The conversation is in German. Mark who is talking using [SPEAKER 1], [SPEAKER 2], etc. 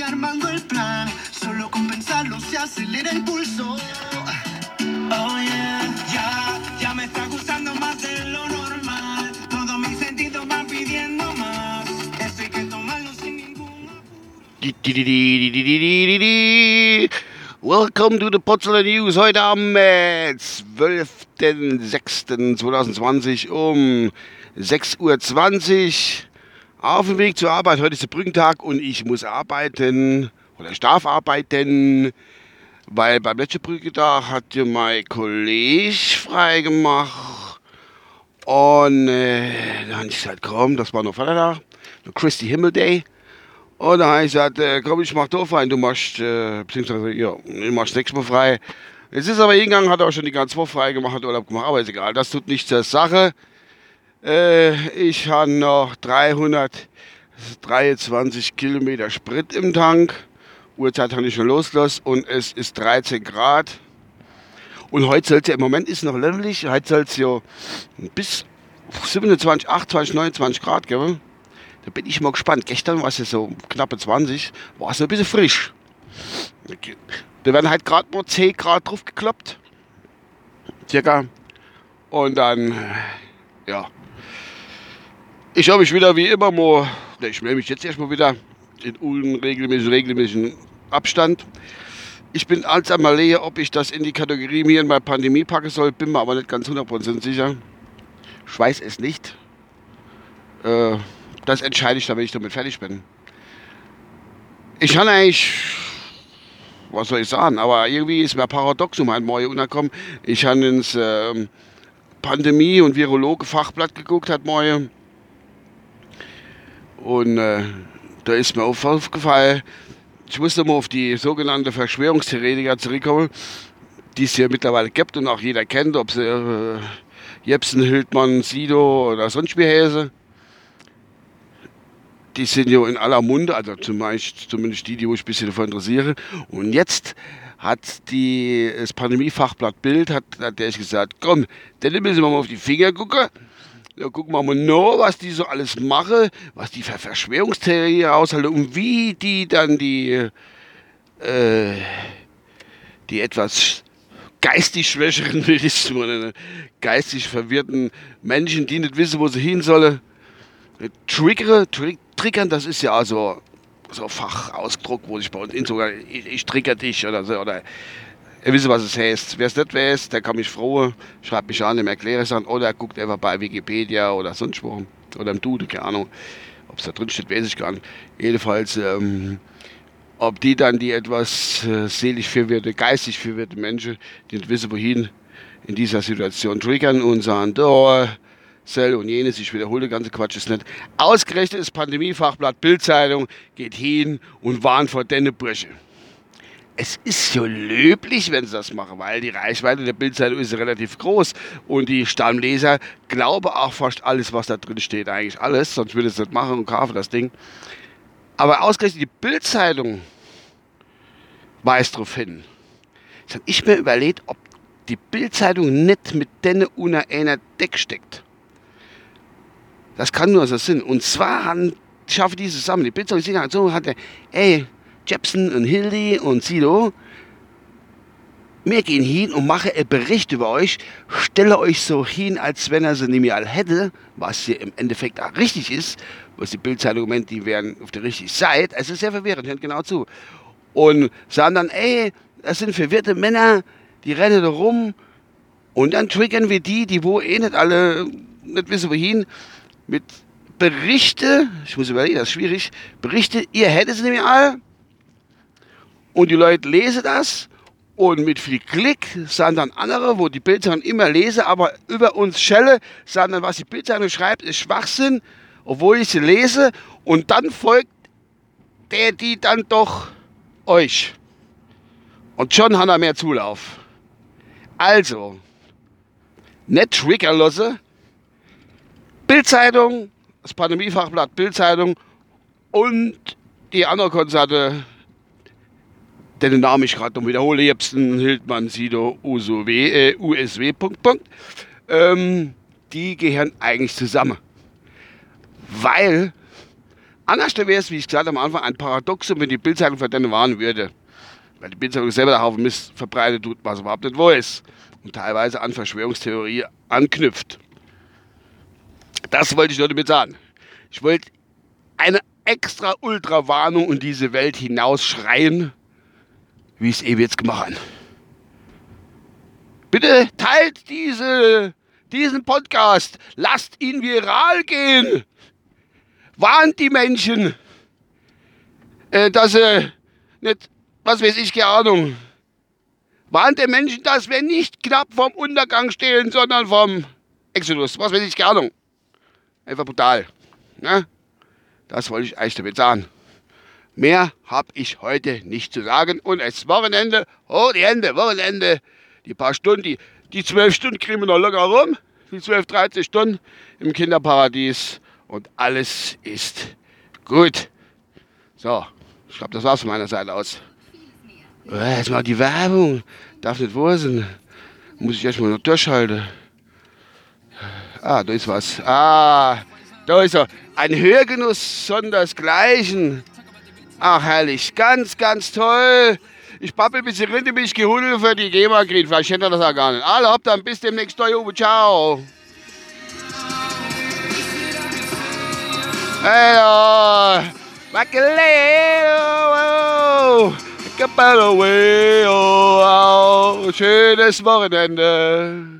[SPEAKER 1] sigue armando el plan. Solo con pensarlo se acelera el pulso. Oh yeah, ya, ya me está gustando más de lo normal. Todos mis sentidos van pidiendo más. Esto hay que tomarlo sin ningún
[SPEAKER 2] Welcome to the Potsdamer News heute am äh, 12.06.2020 um 6.20 Uhr auf dem Weg zur Arbeit. Heute ist der Brückentag und ich muss arbeiten oder ich darf arbeiten, weil beim letzten Brückentag hat ja mein Kollege frei gemacht und äh, dann habe ich gesagt, komm, das war noch Vatertag, der Christi Himmel Day. Und dann habe ich gesagt, äh, komm, ich mach doch rein, du machst, äh, beziehungsweise, ja, du machst nächstes Mal frei. Jetzt ist aber hingegangen, hat auch schon die ganze Woche frei gemacht, Urlaub gemacht, aber ist egal, das tut nichts zur Sache. Äh, ich habe noch 323 Kilometer Sprit im Tank. Uhrzeit habe ich schon losgelassen und es ist 13 Grad. Und heute soll es ja, im Moment ist noch ländlich, heute soll es ja bis 27, 28, 29 Grad geben. Da bin ich mal gespannt. Gestern war es ja so knappe 20, war es so ein bisschen frisch. Da werden halt gerade nur 10 Grad drauf gekloppt. Circa. Und dann, ja. Ich habe mich wieder wie immer mal, ich melde mich jetzt erstmal wieder in unregelmäßigen, regelmäßigen Abstand. Ich bin als am Überlegen, ob ich das in die Kategorie mir in meine Pandemie packen soll, bin mir aber nicht ganz 100% sicher. Ich weiß es nicht. Äh, das entscheide ich dann, wenn ich damit fertig bin. Ich habe eigentlich, was soll ich sagen, aber irgendwie ist mir paradox um ein Morgen unterkommen. Ich habe ins ähm, Pandemie- und Virologe-Fachblatt geguckt, hat morgen. Und äh, da ist mir auf- aufgefallen, ich musste mal auf die sogenannte Verschwörungstheoretiker zurückkommen, die es hier mittlerweile gibt und auch jeder kennt, ob sie äh, Jepsen, Hildmann, Sido oder sonst wie heißen die sind ja in aller Munde, also zumindest die, die ich ein bisschen davon interessiere. Und jetzt hat die, das Pandemiefachblatt Bild, hat, hat der gesagt, komm, dann müssen wir mal auf die Finger gucken. Da gucken wir mal noch, was die so alles machen, was die für Verschwörungstheorien aushalten und wie die dann die, äh, die etwas geistig schwächeren, will ich mal geistig verwirrten Menschen, die nicht wissen, wo sie hin sollen, triggere, tri triggern, das ist ja also so Fachausdruck, wo ich bei uns in sogar, ich, ich trigger dich oder so, oder ihr wisst, was es heißt. Wer es nicht weiß, der kann mich froh, schreibt mich an, dem erkläre es oder guckt einfach bei Wikipedia oder sonst wo, oder im Dude, keine Ahnung. Ob es da drin steht, weiß ich gar nicht. Jedenfalls, ähm, ob die dann die etwas äh, seelisch verwirrte, geistig verwirrte Menschen, die nicht wissen, wohin in dieser Situation triggern und sagen, oh, Zell und jenes, ich wiederhole, der ganze Quatsch ist nicht. Ausgerechnet ist Pandemiefachblatt Bildzeitung, geht hin und warnt vor denne Brüche. Es ist so löblich, wenn sie das machen, weil die Reichweite der Bildzeitung ist relativ groß und die Stammleser glauben auch fast alles, was da drin steht, eigentlich alles, sonst würde es nicht machen und kaufen das Ding. Aber ausgerechnet die Bildzeitung weist darauf hin. Jetzt habe ich mir überlegt, ob die Bildzeitung nicht mit denen unter einer Deck steckt. Das kann nur so sein. Und zwar haben, schaffe diese zusammen. Die Bildzeitung so hatte, ey, Jepsen und Hildy und Sido, wir gehen hin und machen einen Bericht über euch, stelle euch so hin, als wenn er sie nicht mehr hätte, was hier im Endeffekt auch richtig ist, was die Bildzeitung meint, die wären auf der richtigen Seite. Es ist sehr verwirrend, hört genau zu. Und sagen dann, ey, das sind verwirrte Männer, die rennen da rum. Und dann triggern wir die, die wo eh nicht alle nicht wissen, wohin, mit Berichte, ich muss überlegen, das ist schwierig, Berichte, ihr hättet es nämlich all und die Leute lesen das und mit viel Klick sagen dann andere, wo die Bildzeitung immer lese, aber über uns schelle, sagen dann, was die Bildzeitung schreibt, ist Schwachsinn, obwohl ich sie lese und dann folgt der, die dann doch euch. Und schon hat er mehr Zulauf. Also, nicht triggerlose, Bildzeitung, das Pandemiefachblatt Bildzeitung und die andere Konzerte, den Namen ich gerade noch wiederhole, Jepsen, Hildmann, Sido, USW, äh, USW, Punkt, Punkt, ähm, die gehören eigentlich zusammen. Weil Anders wäre es, wie ich gesagt am Anfang, ein Paradoxum, wenn die Bildzeitung für deine warnen würde. Weil die Bildzeitung selber der Haufen Mist verbreitet tut, was überhaupt nicht wo ist. Und teilweise an Verschwörungstheorie anknüpft. Das wollte ich nur damit sagen. Ich wollte eine extra Ultra-Warnung in diese Welt hinausschreien, wie ich es eben jetzt gemacht habe. Bitte teilt diese, diesen Podcast. Lasst ihn viral gehen. Warnt die Menschen, äh, dass sie nicht, was weiß ich, keine Ahnung. Warnt die Menschen, dass wir nicht knapp vom Untergang stehen, sondern vom Exodus. Was weiß ich, keine Ahnung. Einfach brutal. Ne? Das wollte ich eigentlich damit sagen. Mehr habe ich heute nicht zu sagen. Und es ist Wochenende. Oh, die Hände, Wochenende. Die paar Stunden, die, die zwölf Stunden kriegen wir noch locker rum. Die zwölf, 13 Stunden im Kinderparadies. Und alles ist gut. So, ich glaube, das war's von meiner Seite aus. Äh, jetzt mal die Werbung. Darf nicht wahr sein. Muss ich erstmal noch durchhalten. Ah, da ist was. Ah, da ist er. Ein Hörgenuss sondersgleichen. Ach, herrlich. Ganz, ganz toll. Ich babbel ein bisschen Rinde, bis ich gehudelt für die GEMA kriege. Vielleicht kennt ihr das ja gar nicht. Alle hopp dann, bis demnächst. Uwe. Ciao. Hello. Oh, schönes Wochenende.